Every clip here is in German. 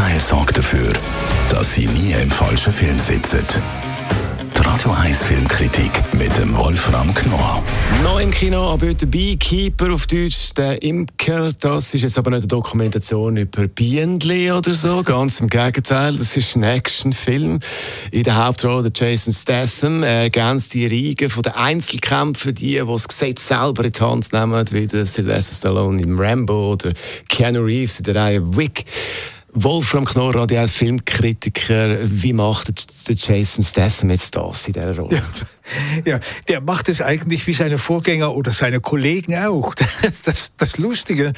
Teil sorgt dafür, dass Sie nie im falschen Film sitzen. Die Radio 1 Filmkritik mit dem Wolfram Knorr. Neu im Kino, aber heute Beekeeper auf Deutsch, der Imker. Das ist jetzt aber nicht eine Dokumentation über Bienen oder so, ganz im Gegenteil. Das ist ein Actionfilm. In der Hauptrolle der Jason Statham Er ergänzt die Reigen von den Einzelkämpfern, die, die das Gesetz selber in die Hand nehmen, wie der Sylvester Stallone im Rambo oder Keanu Reeves in der Reihe Wick. Wolfram Knorr, Radio als Filmkritiker, wie macht der Jason Statham jetzt das in dieser Rolle? Ja, ja, der macht es eigentlich wie seine Vorgänger oder seine Kollegen auch. Das, das, das Lustige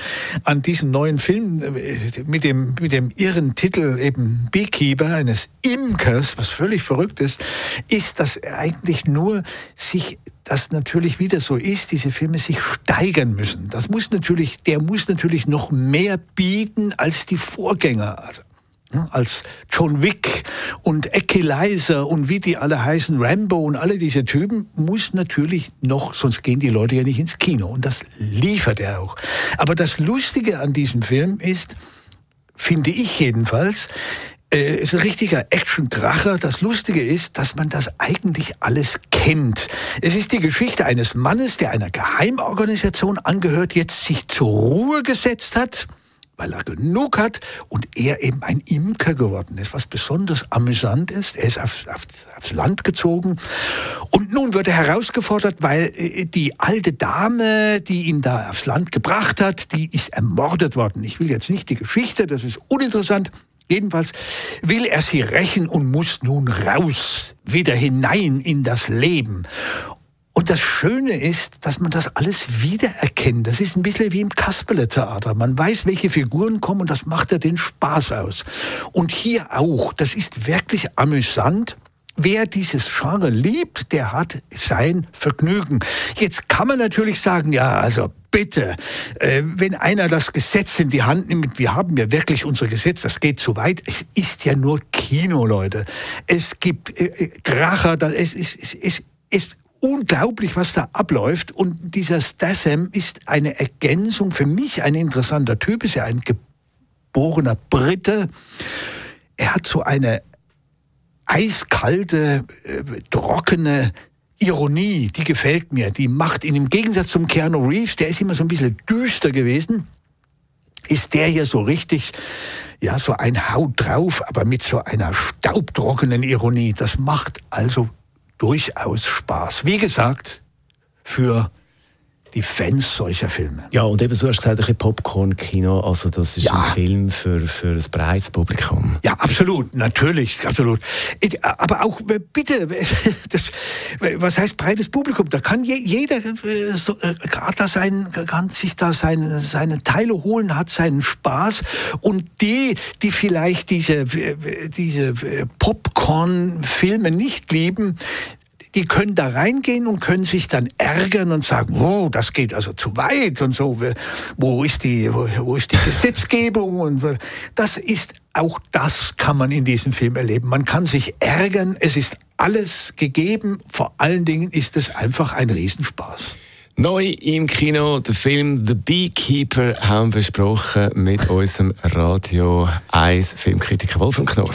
an diesem neuen Film äh, mit dem, mit dem irren Titel eben Beekeeper eines Imkers, was völlig verrückt ist, ist, dass er eigentlich nur sich das natürlich wieder so ist, diese Filme sich steigern müssen. Das muss natürlich, der muss natürlich noch mehr bieten als die Vorgänger. Also, als John Wick und Equalizer und wie die alle heißen, Rambo und alle diese Typen, muss natürlich noch, sonst gehen die Leute ja nicht ins Kino. Und das liefert er auch. Aber das Lustige an diesem Film ist, finde ich jedenfalls, äh, ist ein richtiger Action-Kracher. Das Lustige ist, dass man das eigentlich alles kennt. Es ist die Geschichte eines Mannes, der einer Geheimorganisation angehört, jetzt sich zur Ruhe gesetzt hat, weil er genug hat und er eben ein Imker geworden ist, was besonders amüsant ist. Er ist aufs, aufs, aufs Land gezogen und nun wird er herausgefordert, weil äh, die alte Dame, die ihn da aufs Land gebracht hat, die ist ermordet worden. Ich will jetzt nicht die Geschichte, das ist uninteressant. Jedenfalls will er sie rächen und muss nun raus, wieder hinein in das Leben. Und das Schöne ist, dass man das alles wiedererkennt. Das ist ein bisschen wie im Kasperle-Theater. Man weiß, welche Figuren kommen und das macht ja den Spaß aus. Und hier auch. Das ist wirklich amüsant. Wer dieses Genre liebt, der hat sein Vergnügen. Jetzt kann man natürlich sagen, ja, also bitte, äh, wenn einer das Gesetz in die Hand nimmt, wir haben ja wirklich unser Gesetz, das geht zu weit. Es ist ja nur Kino, Leute. Es gibt äh, äh Kracher, da, es ist, es, es ist unglaublich, was da abläuft. Und dieser Statham ist eine Ergänzung, für mich ein interessanter Typ, ist ja ein geborener Brite. Er hat so eine eiskalte, äh, trockene Ironie, die gefällt mir. Die macht ihn im Gegensatz zum Keanu Reeves, der ist immer so ein bisschen düster gewesen, ist der hier so richtig, ja, so ein Haut drauf, aber mit so einer staubtrockenen Ironie. Das macht also durchaus Spaß. Wie gesagt, für die Fans solcher Filme. Ja, und eben so hast du gesagt, ein bisschen Popcorn-Kino, also das ist ja. ein Film für, für ein breites Publikum. Ja, absolut, natürlich, absolut. Aber auch, äh, bitte, das, was heißt breites Publikum? Da kann jeder äh, so, äh, gerade da sein, kann sich da seine, seine Teile holen, hat seinen Spaß und die, die vielleicht diese, diese Popcorn-Filme nicht lieben, die können da reingehen und können sich dann ärgern und sagen, oh, das geht also zu weit und so, wo ist die, wo, wo ist die Gesetzgebung und das ist auch das kann man in diesem Film erleben. Man kann sich ärgern, es ist alles gegeben, vor allen Dingen ist es einfach ein Riesenspaß. Neu im Kino, der Film The Beekeeper haben wir besprochen mit unserem Radio 1 Filmkritiker Wolfgang Knorr.